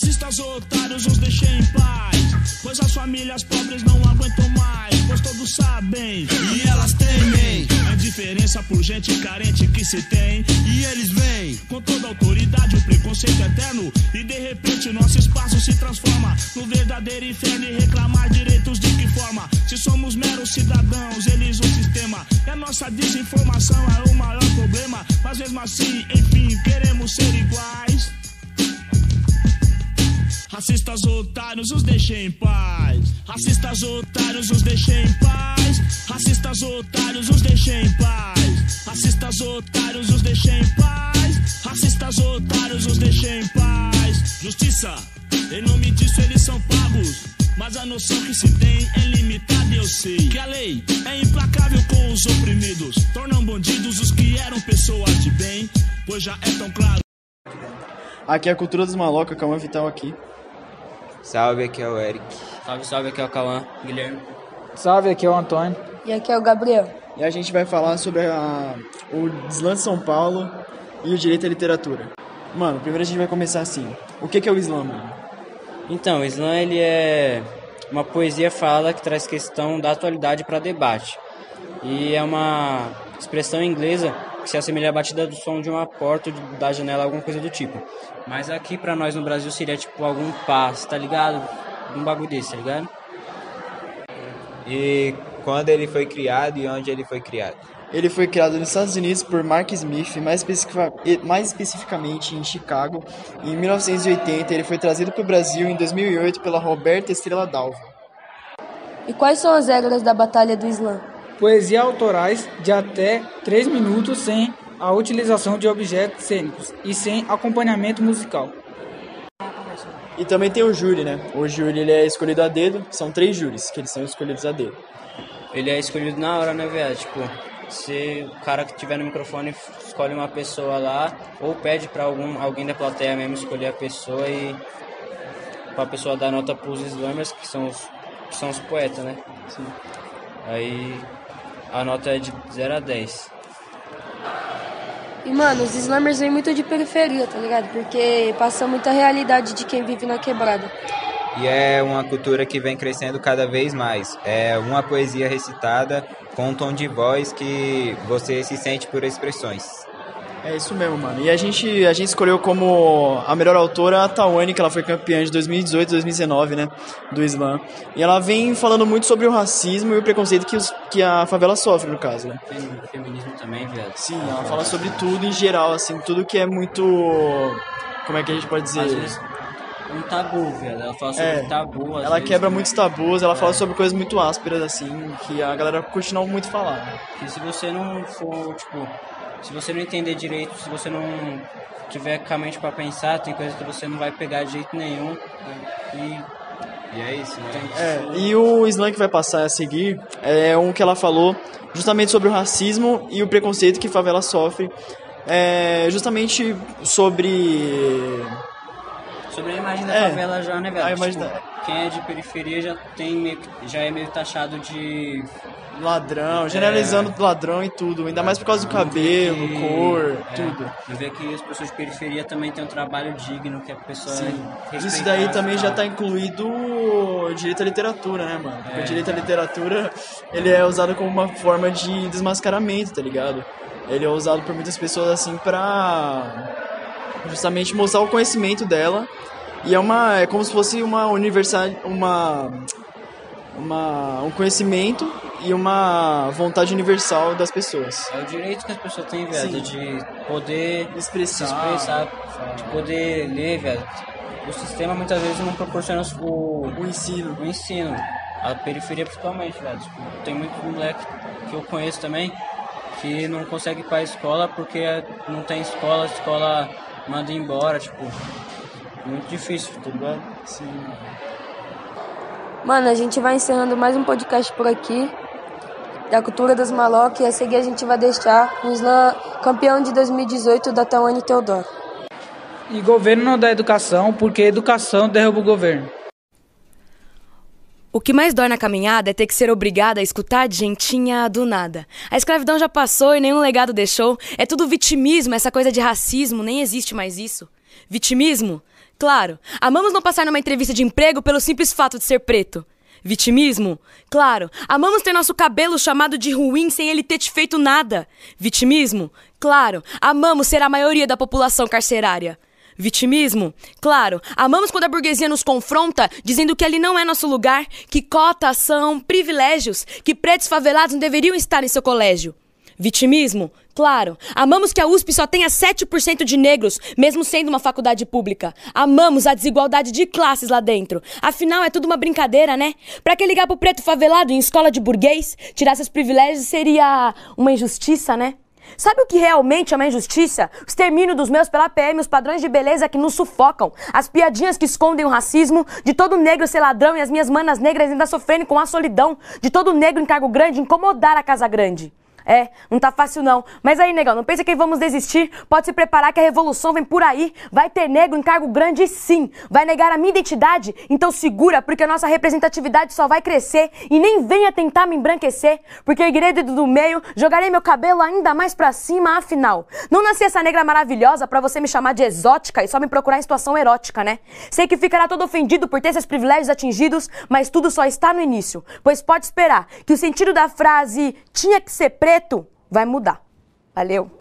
Racistas otários, os deixei em paz. Pois as famílias pobres não aguentam mais. Pois todos sabem e elas temem. A diferença por gente carente que se tem. E eles vêm com toda autoridade, o preconceito eterno. E de repente nosso espaço se transforma no verdadeiro inferno. E reclamar direitos de que forma? Se somos meros cidadãos, eles o sistema. E a nossa desinformação é o maior problema. Mas mesmo assim, enfim, queremos ser iguais. Racistas otários, os deixei em paz. Racistas otários, os deixei em paz. Racistas otários, os deixei em paz. Racistas otários, os deixei em paz. Racistas otários, os deixei em paz. Justiça, em nome disso eles são pagos. Mas a noção que se tem é limitada, eu sei. Que a lei é implacável com os oprimidos. Tornam bandidos os que eram pessoas de bem. Pois já é tão claro. Aqui é a cultura dos malocas, Calma Vital aqui. Salve, aqui é o Eric. Salve, salve, aqui é o Cauã, Guilherme. Salve, aqui é o Antônio. E aqui é o Gabriel. E a gente vai falar sobre a, o de São Paulo e o direito à literatura. Mano, primeiro a gente vai começar assim. O que, que é o Islã, mano? Então, o Islã ele é uma poesia falada que traz questão da atualidade para debate. E é uma expressão inglesa que se assemelha à batida do som de uma porta da janela, alguma coisa do tipo. Mas aqui pra nós no Brasil seria tipo algum passo, tá ligado? Um bagulho desse, tá ligado? E quando ele foi criado e onde ele foi criado? Ele foi criado nos Estados Unidos por Mark Smith, mais, especifica, mais especificamente em Chicago. Em 1980, ele foi trazido para o Brasil em 2008 pela Roberta Estrela Dalva. E quais são as regras da Batalha do Islã? Poesia autorais de até 3 minutos sem a utilização de objetos cênicos e sem acompanhamento musical. E também tem o júri, né? O júri ele é escolhido a dedo, são três júris que eles são escolhidos a dedo. Ele é escolhido na hora, né, velho? Tipo, se o cara que tiver no microfone escolhe uma pessoa lá, ou pede para algum alguém da plateia mesmo escolher a pessoa e pra pessoa dar nota pros slammers, que são os, que são os poetas, né? Sim. Aí a nota é de 0 a 10. E, mano, os slammers vêm muito de periferia, tá ligado? Porque passa muita realidade de quem vive na quebrada. E é uma cultura que vem crescendo cada vez mais. É uma poesia recitada com um tom de voz que você se sente por expressões. É isso mesmo, mano. E a gente, a gente escolheu como a melhor autora a Tawane, que ela foi campeã de 2018 2019, né? Do Islã. E ela vem falando muito sobre o racismo e o preconceito que, os, que a favela sofre, no caso, né? Feminismo também, velho. Sim, ela fala sobre tudo em geral, assim, tudo que é muito. Como é que a gente pode dizer? Vezes, um tabu, velho. Ela fala sobre É. tabu. Ela vezes, quebra né? muitos tabus, ela fala sobre coisas muito ásperas, assim, que a galera não muito falar. né? E se você não for, tipo, se você não entender direito, se você não tiver com a mente pra pensar, tem coisa que você não vai pegar de jeito nenhum. né? E é isso, né? E É, e o slam que vai passar a seguir é um que ela falou justamente sobre o racismo e o preconceito que a favela sofre. É, justamente sobre. sobre a imagem da É, favela já, né, velho? a imagem Tipo, da- Quem é de periferia já tem meio, já é meio taxado de Ladrão, generalizando ladrão e tudo, ainda mais por causa do cabelo, cor, é, tudo. Eu ver que as pessoas de periferia também têm um trabalho digno, que a pessoa é Isso daí também já tal. tá incluído o direito à literatura, né, mano? Porque É. o direito à literatura, ele é usado como uma forma de desmascaramento, tá ligado? Ele é usado por muitas pessoas assim pra justamente mostrar o conhecimento dela. E é uma é como se fosse uma universal uma uma um conhecimento e uma vontade universal das pessoas. É o direito que as pessoas têm, velho, Sim. de poder Expressar. se expressar, de poder ler, velho. O sistema muitas vezes não proporciona o, O ensino. o ensino. A periferia principalmente, velho. Tipo, tem muito moleque que eu conheço também que não consegue ir pra escola porque não tem escola, a escola manda embora, tipo. Muito difícil, tá ligado? Sim. Mano, a gente vai encerrando mais um podcast por aqui. Da cultura das malocas. E a seguir a gente vai deixar o slam campeão de 2018 da Tawane Teodoro. E governo da educação, porque educação derruba o governo. O que mais dói na caminhada é ter que ser obrigada a escutar de gentinha do nada. A escravidão já passou e nenhum legado deixou. É tudo vitimismo, essa coisa de racismo, nem existe mais isso. Vitimismo? Claro. Amamos não passar numa entrevista de emprego pelo simples fato de ser preto. Vitimismo? Claro. Amamos ter nosso cabelo chamado de ruim sem ele ter te feito nada. Vitimismo? Claro. Amamos ser a maioria da população carcerária. Vitimismo? Claro. Amamos quando a burguesia nos confronta, dizendo que ali não é nosso lugar, que cotas são privilégios, que pretos favelados não deveriam estar em seu colégio. Vitimismo? Claro. Amamos que a USP só tenha 7% de negros, mesmo sendo uma faculdade pública. Amamos a desigualdade de classes lá dentro. Afinal, é tudo uma brincadeira, né? Pra que ligar pro preto favelado em escola de burguês? Tirar seus privilégios seria uma injustiça, né? Sabe o que realmente é uma injustiça? O extermínio dos meus pela PM, os padrões de beleza que nos sufocam, as piadinhas que escondem o racismo, de todo negro ser ladrão e as minhas manas negras ainda sofrendo com a solidão, de todo negro em cargo grande incomodar a casa grande. É, não tá fácil não. Mas aí, negão, não pensa que vamos desistir. Pode se preparar que a revolução vem por aí. Vai ter negro em cargo grande sim. Vai negar a minha identidade? Então segura, porque a nossa representatividade só vai crescer. E nem venha tentar me embranquecer, porque erguerei dedo do meio, jogarei meu cabelo ainda mais pra cima, afinal. Não nasci essa negra maravilhosa pra você me chamar de exótica e só me procurar em situação erótica, né? Sei que ficará todo ofendido por ter seus privilégios atingidos, mas tudo só está no início. Pois pode esperar que o sentido da frase tinha que ser vai mudar. Valeu!